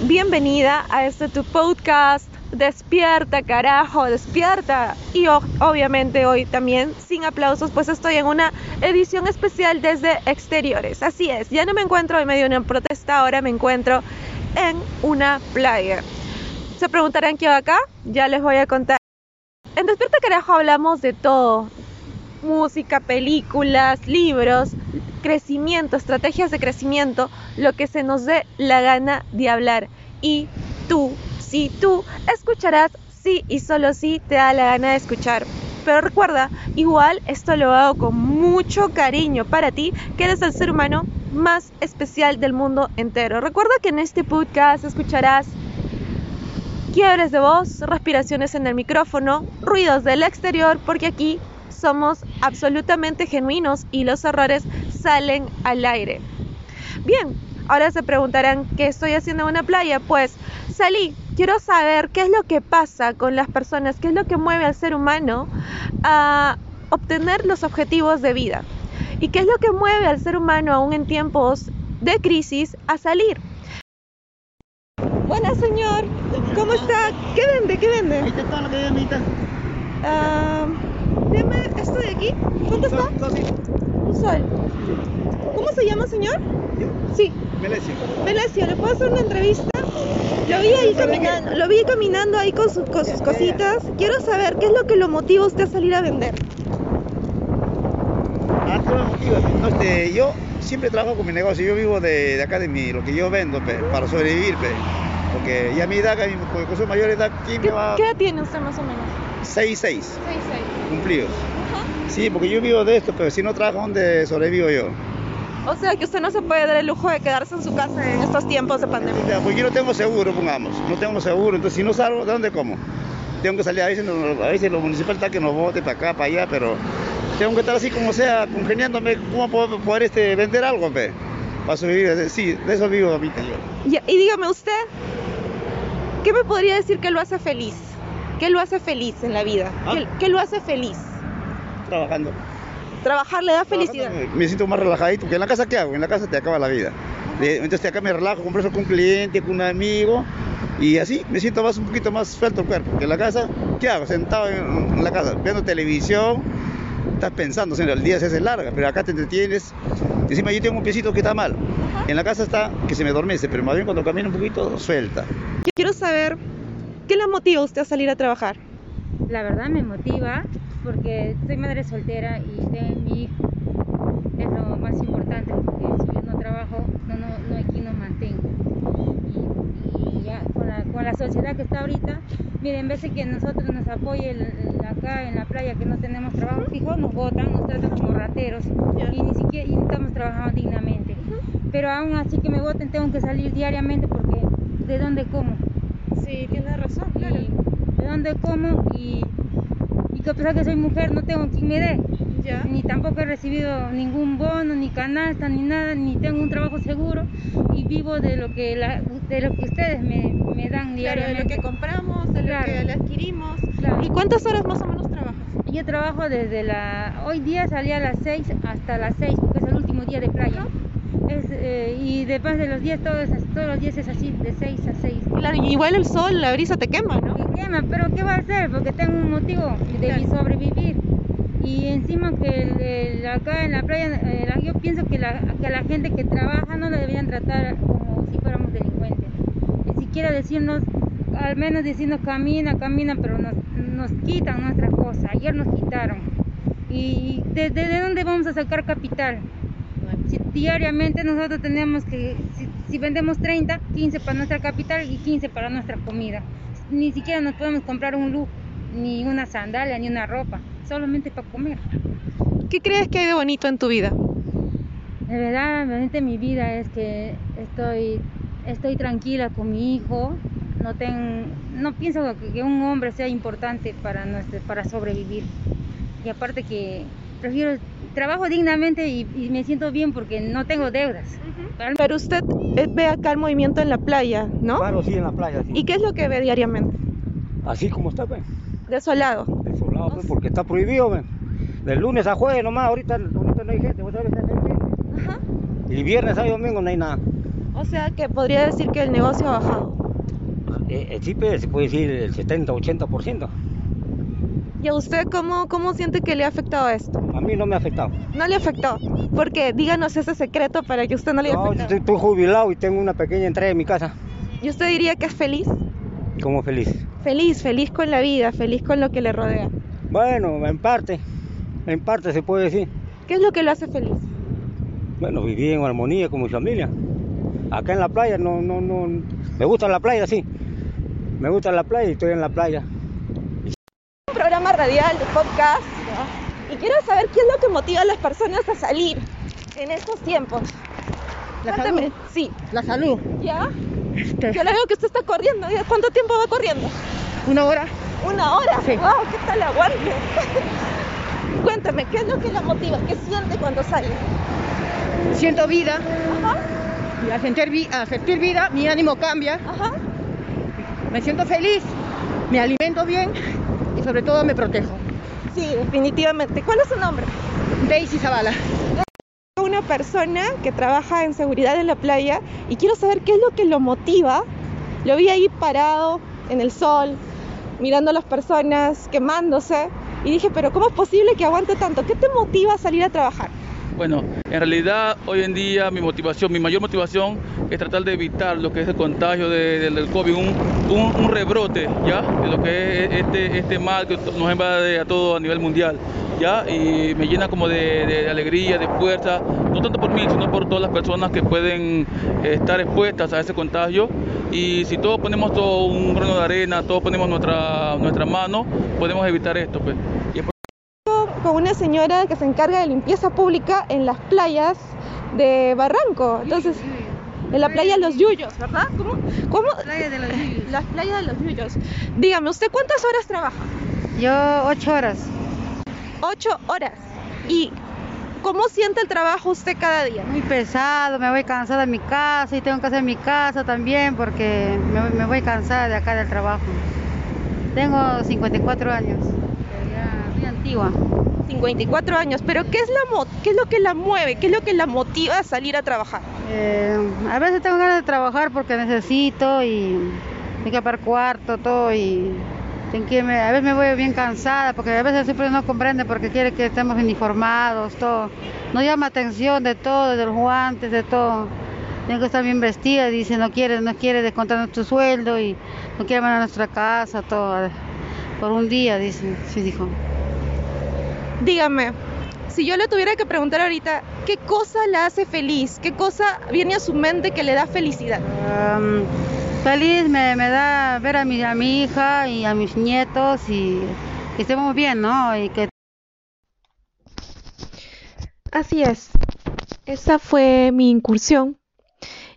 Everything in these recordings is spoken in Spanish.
bienvenida a este tu podcast. Despierta, carajo, despierta. Y obviamente hoy también, sin aplausos, pues estoy en una edición especial desde exteriores. Así es, ya no me encuentro en medio de una protesta, ahora me encuentro en una playa. Se preguntarán qué hago acá, ya les voy a contar. En Despierta Carajo hablamos de todo. Música, películas, libros, crecimiento, estrategias de crecimiento, lo que se nos dé la gana de hablar. Y tú, si tú escucharás, sí y solo si te da la gana de escuchar. Pero recuerda, igual esto lo hago con mucho cariño para ti, que eres el ser humano más especial del mundo entero. Recuerda que en este podcast escucharás quiebres de voz, respiraciones en el micrófono, ruidos del exterior, porque aquí somos absolutamente genuinos y los errores salen al aire. Bien, ahora se preguntarán qué estoy haciendo en una playa. Pues salí, quiero saber qué es lo que pasa con las personas, qué es lo que mueve al ser humano a obtener los objetivos de vida y qué es lo que mueve al ser humano aún en tiempos de crisis a salir. Buenas señor, ¿cómo está? ¿Qué vende? ¿Qué vende? Ahí está todo lo que hay, amiguita. Deme esto de aquí. ¿Cuánto está? Un sol. ¿Cómo se llama, señor? Yo, Sí, Melesio. Venecio, ¿le puedo hacer una entrevista? Lo vi ahí caminando, lo vi caminando ahí con, sus- con sus cositas. Quiero saber qué es lo que lo motiva a usted a salir a vender. Ah, me motivas. No, este, yo siempre trabajo con mi negocio. Yo vivo de, de acá de mi, lo que yo vendo, pe, para sobrevivir, pe. Porque ya mi edad, mi con su mayor edad, ¿quién ¿Qué, me va? qué edad tiene usted más o menos? 6, 6 6, 6. cumplidos. Sí, porque yo vivo de esto, pero si no trabajo, ¿dónde sobrevivo yo? O sea que usted no se puede dar el lujo de quedarse en su casa en estos tiempos de pandemia. Ya, Porque yo no tengo seguro, pongamos. No tengo seguro, entonces si no salgo, ¿de dónde como? Tengo que salir, a veces, a veces lo municipal está que nos bote para acá, para allá, pero tengo que estar así como sea, congeniándome, ¿cómo puedo poder este, vender algo, pe? Para sobrevivir, sí, de eso vivo ahorita yo. Ya, y dígame usted, ¿qué me podría decir que lo hace feliz? ¿Qué lo hace feliz en la vida? ¿Ah? ¿Qué, qué lo hace feliz? Trabajando. Trabajar le da felicidad. Me, siento más relajadito, porque en la casa, ¿qué hago? En la casa te acaba la vida. Entonces acá me relajo, converso con un cliente, con un amigo, y así me siento más un poquito más suelto el cuerpo. Que en la casa, ¿qué hago? Sentado en, en la casa, viendo televisión, estás pensando, o sea, el día se hace larga, pero acá te entretienes. Encima yo tengo un piecito que está mal. En la casa está que se me adormece, pero más bien cuando camino un poquito, suelta. Quiero saber, ¿qué le motiva usted a salir a trabajar? La verdad me motiva porque soy madre soltera y tengo mi hijo. Es lo más importante porque si yo no trabajo, no, no, no hay quien nos mantenga. Y, y ya con la, con la sociedad que está ahorita, miren, en vez de que nosotros nos apoye el- el- acá en la playa que no tenemos trabajo fijo, nos votan, nos tratan como rateros y ni siquiera y estamos trabajando dignamente. Pero aún así que me voten, tengo que salir diariamente porque ¿de dónde como? Sí, tiene razón, y de dónde como y, y que a pesar que soy mujer no tengo quien me dé Ya. ni tampoco he recibido ningún bono ni canasta ni nada ni tengo un trabajo seguro y vivo de lo que la- de lo que ustedes me, me dan Claro, de lo que compramos, de Claro. lo que adquirimos. Claro. ¿Y cuántas horas más o menos trabajas? yo trabajo desde la hoy día salí a las 6 hasta las 6 porque es el último día de playa Es, eh, y después de los días todos, todos los días es así de 6 a 6 Claro, igual el sol, la brisa te quema, ¿no? Me quema, pero ¿qué va a hacer? Porque tengo un motivo de Claro. sobrevivir. Y encima que el- el- acá en la playa, eh, yo pienso que la, que la gente que trabaja no la deberían tratar como si fuéramos delincuentes. Ni siquiera decirnos, al menos decirnos camina, camina, pero nos, nos quitan nuestras cosas. Ayer nos quitaron. ¿Y desde de dónde vamos a sacar capital? Si diariamente nosotros tenemos que, si, si vendemos 30, 15 para nuestra capital y 15 para nuestra comida. Ni siquiera nos podemos comprar un look, ni una sandalia, ni una ropa, solamente para comer. ¿Qué crees que hay de bonito en tu vida? De verdad, realmente mi vida es que estoy, estoy tranquila con mi hijo. No, ten, no pienso que, un hombre sea importante para, nuestro, para sobrevivir. Y aparte que prefiero, trabajo dignamente y, y me siento bien porque no tengo deudas. Pero usted eh, ve acá el movimiento en la playa, ¿no? Claro, sí, en la playa. sí. ¿Y qué es lo que ve diariamente? Así como está, pues. Desolado. Desolado, pues, porque está prohibido, pues. Del lunes a jueves nomás, ahorita, ahorita no hay gente, vos sabes, hay. Ajá. Y viernes a domingo no hay nada. O sea que podría decir que el negocio ha bajado. Eh, eh, sí, pues, se puede decir el 70-80%. ¿Y a usted cómo, cómo siente que le ha afectado esto? A mí no me ha afectado. No le afectó. Porque díganos ese secreto para que usted no le haya No, yo estoy, jubilado y tengo una pequeña entrega en mi casa. ¿Y usted diría que es feliz? Como feliz. Feliz, feliz con la vida, feliz con lo que le rodea. Bueno, en parte, en parte se puede decir. ¿Qué es lo que lo hace feliz? Bueno, viví en armonía con mi familia. Acá en la playa, no, no, no. Me gusta la playa, sí. Me gusta la playa y estoy en la playa. Radial de podcast. ¿no? Y quiero saber qué es lo que motiva a las personas a salir en estos tiempos. La Cuéntame. salud. Sí. La salud. ¿Ya? Este, Yo le veo que usted está corriendo. ¿Ya ¿Cuánto tiempo va corriendo? una hora. Una hora. Sí. Wow, ¿qué tal aguante? Cuéntame, ¿qué es lo que la motiva? ¿Qué siente cuando sale? Siento vida. Ajá, Y al sentir, vi- al sentir vida, mi ánimo cambia. ajá. Me siento feliz. Me alimento bien. Sobre todo me protejo. Sí, definitivamente. ¿Cuál es su nombre? Daisy Zavala. Una persona que trabaja en seguridad en la playa y quiero saber qué es lo que lo motiva. Lo vi ahí parado en el sol, mirando a las personas, quemándose. Y dije, pero ¿cómo es posible que aguante tanto? ¿Qué te motiva a salir a trabajar? Bueno, en realidad hoy en día mi motivación, mi mayor motivación es tratar de evitar lo que es el contagio de- del- COVID, un, rebrote, ¿ya? De lo que es este, este mal que nos invade a todo a nivel mundial, ¿ya? Y me llena como de, alegría, de fuerza, no tanto por mí, sino por todas las personas que pueden estar expuestas a ese contagio. Y si todos ponemos todo un grano de arena, todos ponemos nuestra, nuestra mano, podemos evitar esto, pues. Con una señora que se encarga de limpieza pública en las playas de Barranco. Entonces, en la playa de los Yuyos, ¿verdad? ¿Cómo? ¿Cómo? Playa de los Yuyos. Las playas de los Yuyos. Dígame, ¿usted cuántas horas trabaja? Yo ocho horas. Ocho horas. ¿Y cómo siente el trabajo usted cada día? Muy pesado, me voy cansada en mi casa y tengo que hacer mi casa también porque me, voy- me voy cansada de acá del trabajo. Tengo 54 años, antigua. 54 años, pero ¿qué es, la mo- ¿qué es lo que la mueve? ¿Qué es lo que la motiva a salir a trabajar? Eh, a veces tengo ganas de trabajar porque necesito y tengo que pagar cuarto, todo y a veces me voy bien cansada porque a veces siempre no comprende porque quiere que estemos uniformados, todo. No llama atención de todo, de los guantes, de todo. Tengo que estar bien vestida, dice, no quiere, no quiere descontar nuestro sueldo y no quiere mandar a nuestra casa, todo. Por un día, dice, sí dijo. Dígame, si yo le tuviera que preguntar ahorita, ¿qué cosa la hace feliz? ¿Qué cosa viene a su mente que le da felicidad? Feliz me, me da ver a mi, a mi hija y a mis nietos y que estemos bien, ¿no? Y que Así es. Esa fue mi incursión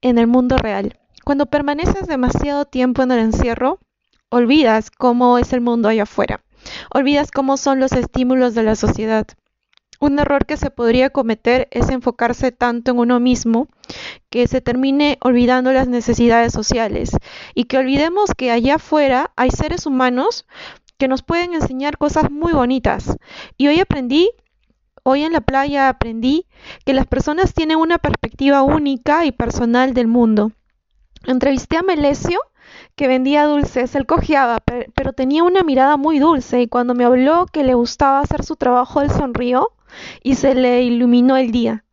en el mundo real. Cuando permaneces demasiado tiempo en el encierro, olvidas cómo es el mundo allá afuera. Olvidas cómo son los estímulos de la sociedad. Un error que se podría cometer es enfocarse tanto en uno mismo que se termine olvidando las necesidades sociales y que olvidemos que allá afuera hay seres humanos que nos pueden enseñar cosas muy bonitas. Y hoy aprendí Hoy en la playa aprendí que las personas tienen una perspectiva única y personal del mundo. Entrevisté a Melesio, que vendía dulces, él cojeaba, pe- pero tenía una mirada muy dulce y cuando me habló que le gustaba hacer su trabajo, él sonrió y se le iluminó el día.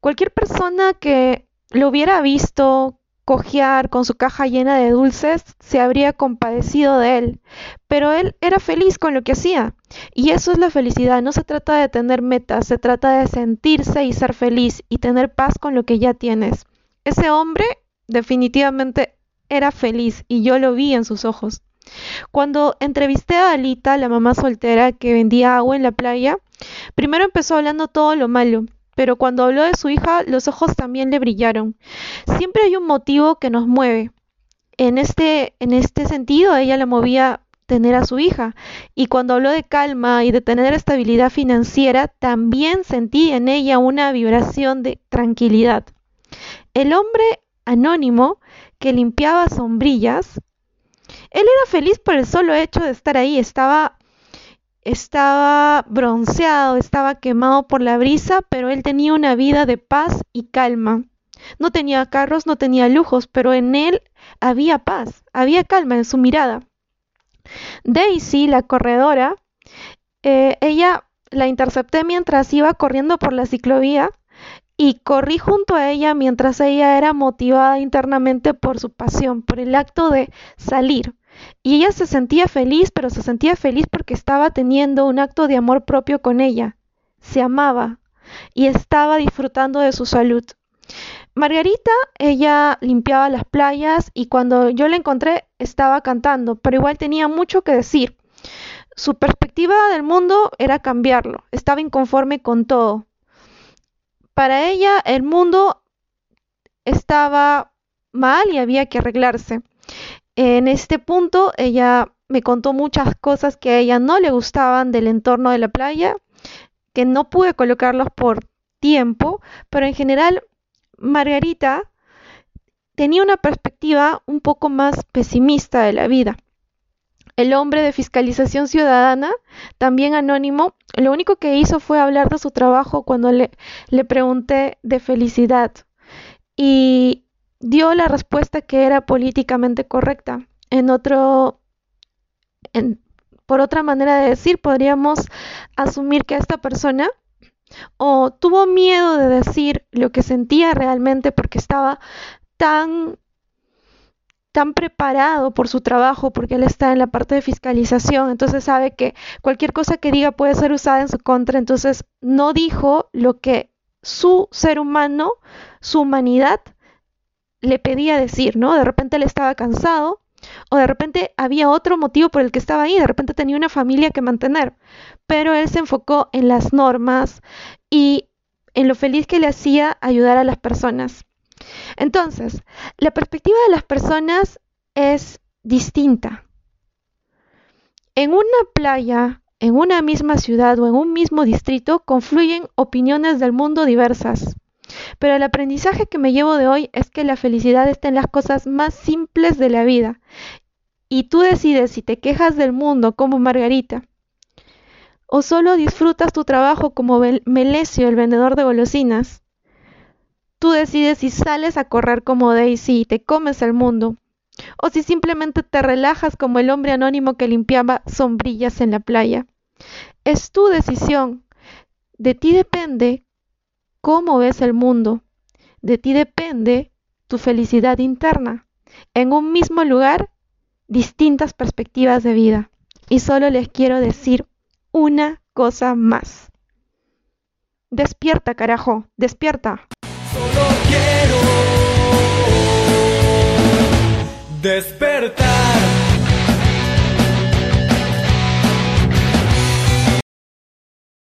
Cualquier persona que lo hubiera visto cojear con su caja llena de dulces se habría compadecido de él, pero él era feliz con lo que hacía. Y eso es la felicidad, no se trata de tener metas, se trata de sentirse y ser feliz y tener paz con lo que ya tienes. Ese hombre definitivamente era feliz y yo lo vi en sus ojos. Cuando entrevisté a Alita, la mamá soltera que vendía agua en la playa, primero empezó hablando todo lo malo, pero cuando habló de su hija, los ojos también le brillaron. Siempre hay un motivo que nos mueve. En este, en este sentido, ella la movía tener a su hija. Y cuando habló de calma y de tener estabilidad financiera, también sentí en ella una vibración de tranquilidad. El hombre anónimo que limpiaba sombrillas, él era feliz por el solo hecho de estar ahí, estaba estaba bronceado, estaba quemado por la brisa, pero él tenía una vida de paz y calma. No tenía carros, no tenía lujos, pero en él había paz, había calma en su mirada. Daisy, la corredora, eh, ella la intercepté mientras iba corriendo por la ciclovía y corrí junto a ella mientras ella era motivada internamente por su pasión, por el acto de salir. Y ella se sentía feliz, pero se sentía feliz porque estaba teniendo un acto de amor propio con ella. Se amaba y estaba disfrutando de su salud. Margarita, ella limpiaba las playas y cuando yo la encontré estaba cantando, pero igual tenía mucho que decir. Su perspectiva del mundo era cambiarlo, estaba inconforme con todo. Para ella el mundo estaba mal y había que arreglarse. En este punto ella me contó muchas cosas que a ella no le gustaban del entorno de la playa, que no pude colocarlos por tiempo, pero en general Margarita tenía una perspectiva un poco más pesimista de la vida. El hombre de fiscalización ciudadana, también anónimo, lo único que hizo fue hablar de su trabajo cuando le, le pregunté de felicidad y dio la respuesta que era políticamente correcta. En otro, en, por otra manera de decir, podríamos asumir que esta persona o tuvo miedo de decir lo que sentía realmente porque estaba tan tan preparado por su trabajo, porque él está en la parte de fiscalización, entonces sabe que cualquier cosa que diga puede ser usada en su contra, entonces no dijo lo que su ser humano, su humanidad, le pedía decir, ¿no? De repente él estaba cansado, o de repente había otro motivo por el que estaba ahí, de repente tenía una familia que mantener, pero él se enfocó en las normas y en lo feliz que le hacía ayudar a las personas. Entonces, la perspectiva de las personas es distinta. En una playa, en una misma ciudad o en un mismo distrito confluyen opiniones del mundo diversas. Pero el aprendizaje que me llevo de hoy es que la felicidad está en las cosas más simples de la vida. Y tú decides si te quejas del mundo como Margarita o solo disfrutas tu trabajo como Melesio, el vendedor de golosinas. Tú decides si sales a correr como Daisy y te comes el mundo, o si simplemente te relajas como el hombre anónimo que limpiaba sombrillas en la playa. Es tu decisión. De ti depende cómo ves el mundo. De ti depende tu felicidad interna. En un mismo lugar, distintas perspectivas de vida. Y solo les quiero decir una cosa más. Despierta, carajo, despierta. Solo quiero despertar.